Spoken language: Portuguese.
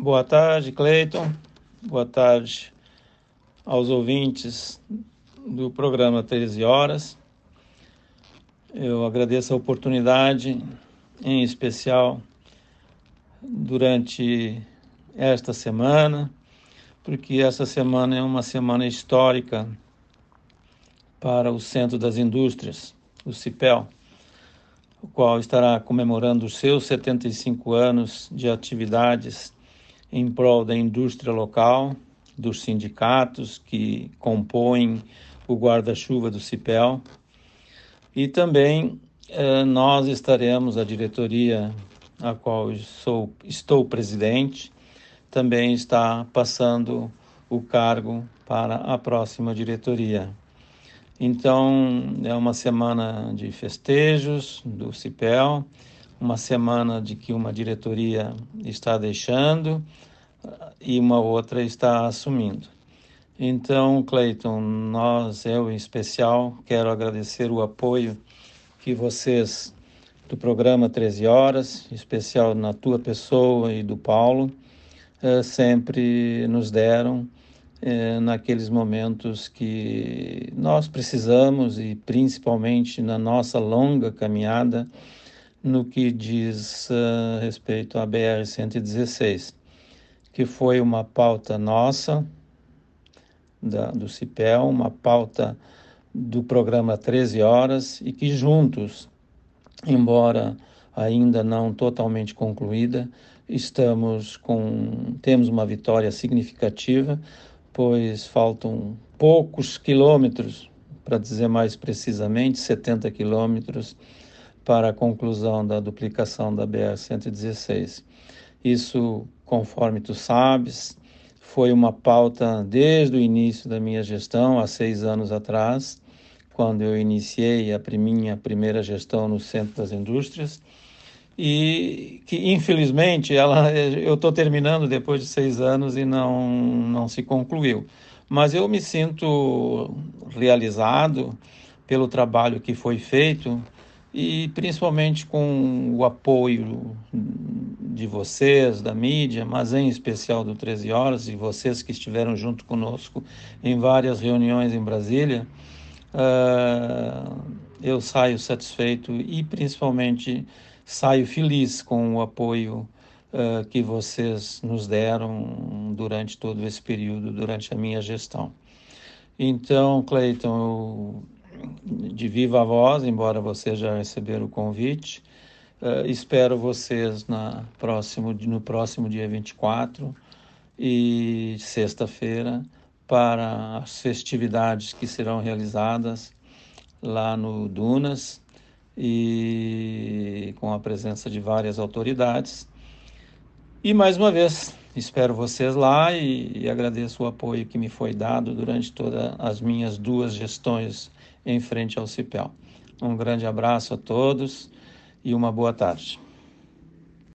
Boa tarde, Cleiton. Boa tarde aos ouvintes do programa 13 Horas. Eu agradeço a oportunidade, em especial durante esta semana, porque essa semana é uma semana histórica para o Centro das Indústrias, o CIPEL o qual estará comemorando os seus 75 anos de atividades em prol da indústria local, dos sindicatos que compõem o guarda-chuva do CIPEL. E também eh, nós estaremos, a diretoria a qual sou, estou presidente, também está passando o cargo para a próxima diretoria. Então, é uma semana de festejos do CIPEL, uma semana de que uma diretoria está deixando e uma outra está assumindo. Então, Cleiton, nós, eu em especial, quero agradecer o apoio que vocês do programa 13 Horas, em especial na tua pessoa e do Paulo, eh, sempre nos deram é, naqueles momentos que nós precisamos e principalmente na nossa longa caminhada no que diz uh, respeito à BR-116, que foi uma pauta nossa, da, do CIPEL, uma pauta do programa 13 Horas e que juntos, embora ainda não totalmente concluída, estamos com temos uma vitória significativa pois faltam poucos quilômetros, para dizer mais precisamente, 70 quilômetros, para a conclusão da duplicação da BR-116. Isso, conforme tu sabes, foi uma pauta desde o início da minha gestão, há seis anos atrás, quando eu iniciei a minha primeira gestão no Centro das Indústrias. E que infelizmente ela eu estou terminando depois de seis anos e não não se concluiu. Mas eu me sinto realizado pelo trabalho que foi feito e principalmente com o apoio de vocês, da mídia, mas em especial do 13 Horas e vocês que estiveram junto conosco em várias reuniões em Brasília, uh, eu saio satisfeito e principalmente saio feliz com o apoio uh, que vocês nos deram durante todo esse período, durante a minha gestão. Então, Cleiton, de viva voz, embora vocês já receberam o convite, uh, espero vocês na próximo, no próximo dia 24 e sexta-feira para as festividades que serão realizadas lá no Dunas, e com a presença de várias autoridades. E mais uma vez, espero vocês lá e, e agradeço o apoio que me foi dado durante todas as minhas duas gestões em frente ao CIPEL. Um grande abraço a todos e uma boa tarde.